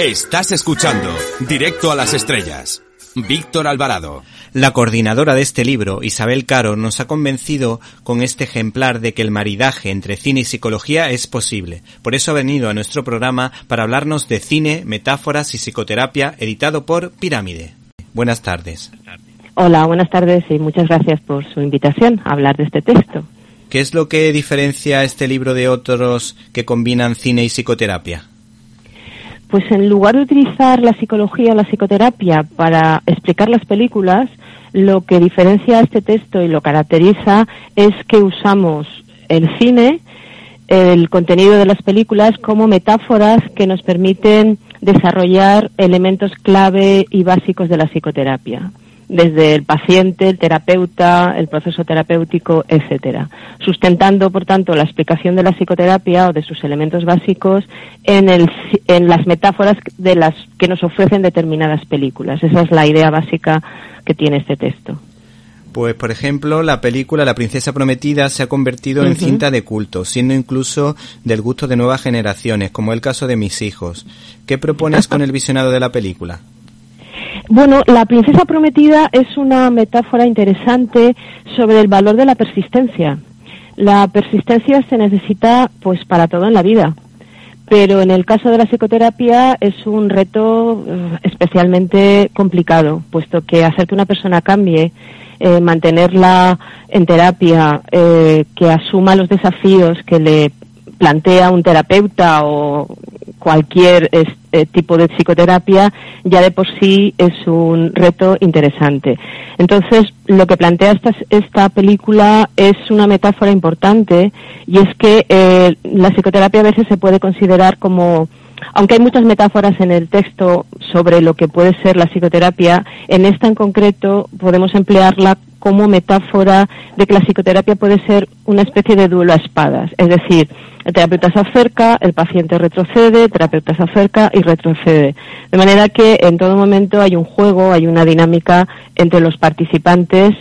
Estás escuchando Directo a las Estrellas. Víctor Alvarado. La coordinadora de este libro, Isabel Caro, nos ha convencido con este ejemplar de que el maridaje entre cine y psicología es posible. Por eso ha venido a nuestro programa para hablarnos de cine, metáforas y psicoterapia, editado por Pirámide. Buenas tardes. Hola, buenas tardes y muchas gracias por su invitación a hablar de este texto. ¿Qué es lo que diferencia este libro de otros que combinan cine y psicoterapia? Pues en lugar de utilizar la psicología o la psicoterapia para explicar las películas, lo que diferencia este texto y lo caracteriza es que usamos el cine, el contenido de las películas como metáforas que nos permiten desarrollar elementos clave y básicos de la psicoterapia desde el paciente, el terapeuta, el proceso terapéutico, etcétera, sustentando, por tanto, la explicación de la psicoterapia o de sus elementos básicos en, el, en las metáforas de las que nos ofrecen determinadas películas. Esa es la idea básica que tiene este texto. Pues, por ejemplo, la película La Princesa Prometida se ha convertido en cinta de culto, siendo incluso del gusto de nuevas generaciones, como el caso de mis hijos. ¿Qué propones con el visionado de la película? Bueno, la princesa prometida es una metáfora interesante sobre el valor de la persistencia. La persistencia se necesita pues para todo en la vida, pero en el caso de la psicoterapia es un reto eh, especialmente complicado, puesto que hacer que una persona cambie, eh, mantenerla en terapia, eh, que asuma los desafíos que le plantea un terapeuta o cualquier este tipo de psicoterapia ya de por sí es un reto interesante. Entonces, lo que plantea esta, esta película es una metáfora importante y es que eh, la psicoterapia a veces se puede considerar como aunque hay muchas metáforas en el texto sobre lo que puede ser la psicoterapia, en esta en concreto podemos emplearla como metáfora de que la psicoterapia puede ser una especie de duelo a espadas. Es decir, el terapeuta se acerca, el paciente retrocede, el terapeuta se acerca y retrocede. De manera que en todo momento hay un juego, hay una dinámica entre los participantes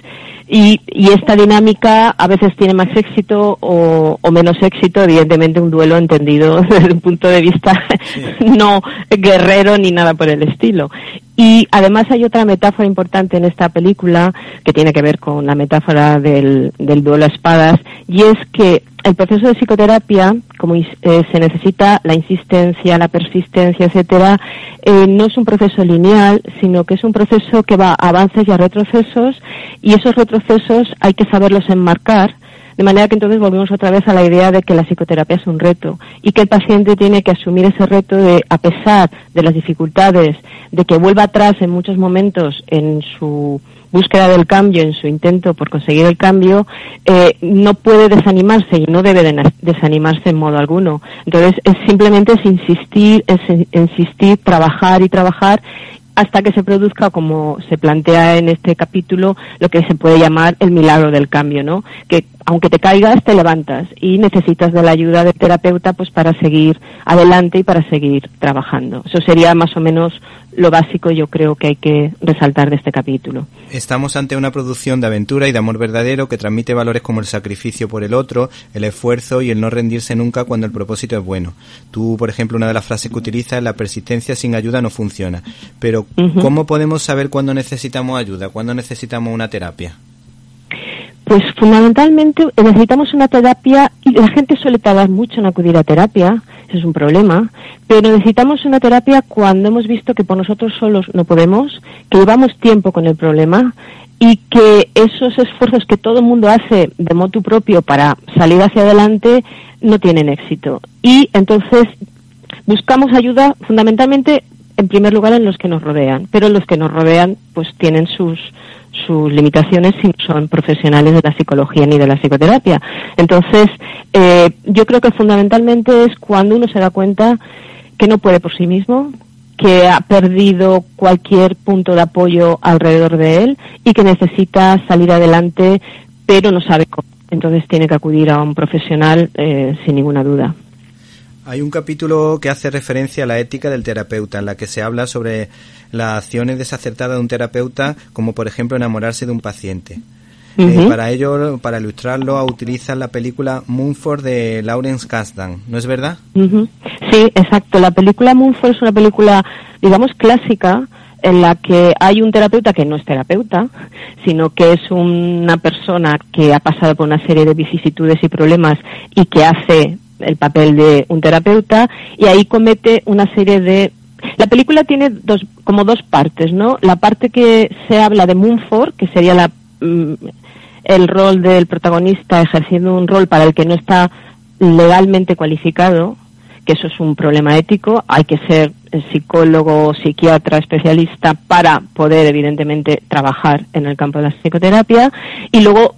y, esta dinámica a veces tiene más éxito o, menos éxito, evidentemente un duelo entendido desde un punto de vista no guerrero ni nada por el estilo. Y además hay otra metáfora importante en esta película que tiene que ver con la metáfora del, duelo a espadas y es que el proceso de psicoterapia, como eh, se necesita la insistencia, la persistencia, etcétera, eh, no es un proceso lineal, sino que es un proceso que va a avances y a retrocesos y esos retrocesos hay que saberlos enmarcar de manera que entonces volvemos otra vez a la idea de que la psicoterapia es un reto y que el paciente tiene que asumir ese reto de, a pesar de las dificultades, de que vuelva atrás en muchos momentos en su búsqueda del cambio, en su intento por conseguir el cambio, eh, no puede desanimarse y no debe desanimarse en modo alguno. Entonces, es simplemente es insistir, insistir, trabajar y trabajar hasta que se produzca, como se plantea en este capítulo, lo que se puede llamar el milagro del cambio, ¿no? Que aunque te caigas, te levantas y necesitas de la ayuda del terapeuta pues para seguir adelante y para seguir trabajando. Eso sería más o menos lo básico yo creo que hay que resaltar de este capítulo. Estamos ante una producción de aventura y de amor verdadero que transmite valores como el sacrificio por el otro, el esfuerzo y el no rendirse nunca cuando el propósito es bueno. Tú, por ejemplo, una de las frases que utilizas es la persistencia sin ayuda no funciona. Pero, ¿cómo podemos saber cuándo necesitamos ayuda, cuándo necesitamos una terapia? Pues fundamentalmente necesitamos una terapia y la gente suele tardar mucho en acudir a terapia, eso es un problema, pero necesitamos una terapia cuando hemos visto que por nosotros solos no podemos, que llevamos tiempo con el problema y que esos esfuerzos que todo el mundo hace de motu propio para salir hacia adelante no tienen éxito. Y entonces buscamos ayuda fundamentalmente en primer lugar en los que nos rodean, pero los que nos rodean pues tienen sus sus limitaciones si no son profesionales de la psicología ni de la psicoterapia. Entonces, eh, yo creo que fundamentalmente es cuando uno se da cuenta que no puede por sí mismo, que ha perdido cualquier punto de apoyo alrededor de él y que necesita salir adelante, pero no sabe cómo. Entonces tiene que acudir a un profesional eh, sin ninguna duda. Hay un capítulo que hace referencia a la ética del terapeuta, en la que se habla sobre las acciones desacertadas de un terapeuta, como por ejemplo enamorarse de un paciente. Eh, para ello, para ilustrarlo, utilizan la película Moonford de Lawrence Kasdan, ¿no es verdad? Sí, exacto. La película Moonford es una película, digamos, clásica en la que hay un terapeuta que no es terapeuta, sino que es una persona que ha pasado por una serie de vicisitudes y problemas y que hace el papel de un terapeuta y ahí comete una serie de la película tiene dos como dos partes, ¿no? La parte que se habla de Moonford, que sería la mm, el rol del protagonista ejerciendo un rol para el que no está legalmente cualificado, que eso es un problema ético, hay que ser psicólogo, psiquiatra, especialista para poder evidentemente trabajar en el campo de la psicoterapia y luego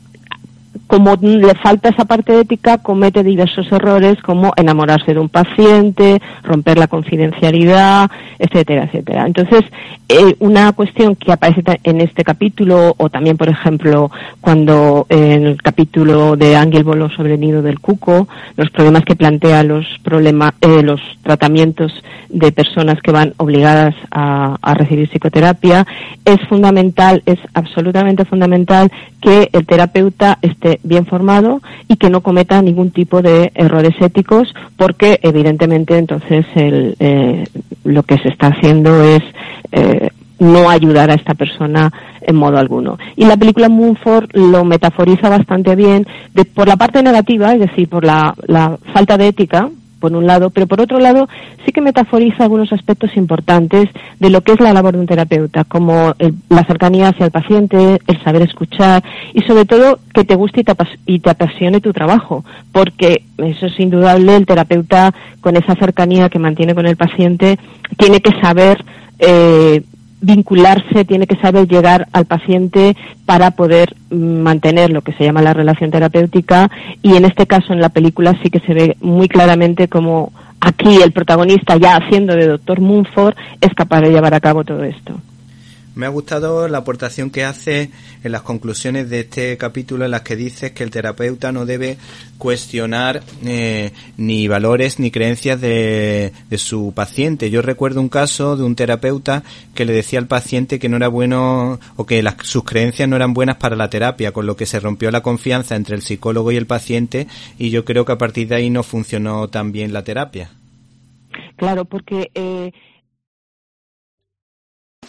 como le falta esa parte ética, comete diversos errores como enamorarse de un paciente, romper la confidencialidad, etcétera, etcétera. Entonces, eh, una cuestión que aparece en este capítulo, o también, por ejemplo, cuando en el capítulo de Ángel Bolo sobre el nido del cuco, los problemas que plantea los problemas, eh, los tratamientos de personas que van obligadas a recibir psicoterapia, es fundamental, es absolutamente fundamental que el terapeuta esté bien formado y que no cometa ningún tipo de errores éticos porque evidentemente entonces el, eh, lo que se está haciendo es eh, no ayudar a esta persona en modo alguno. Y la película Moonford lo metaforiza bastante bien de, por la parte negativa, es decir, por la, la falta de ética, por un lado, pero por otro lado sí que metaforiza algunos aspectos importantes de lo que es la labor de un terapeuta, como la cercanía hacia el paciente, el saber escuchar y sobre todo que te guste y te, apasione tu trabajo, porque eso es indudable, el terapeuta con esa cercanía que mantiene con el paciente tiene que saber eh, vincularse, tiene que saber llegar al paciente para poder mantener lo que se llama la relación terapéutica y en este caso en la película sí que se ve muy claramente como aquí el protagonista ya haciendo de doctor Moonford es capaz de llevar a cabo todo esto. Me ha gustado la aportación que hace en las conclusiones de este capítulo en las que dices que el terapeuta no debe cuestionar eh, ni valores ni creencias de, su paciente. Yo recuerdo un caso de un terapeuta que le decía al paciente que no era bueno o que las, sus creencias no eran buenas para la terapia, con lo que se rompió la confianza entre el psicólogo y el paciente y yo creo que a partir de ahí no funcionó tan bien la terapia. Claro, porque eh,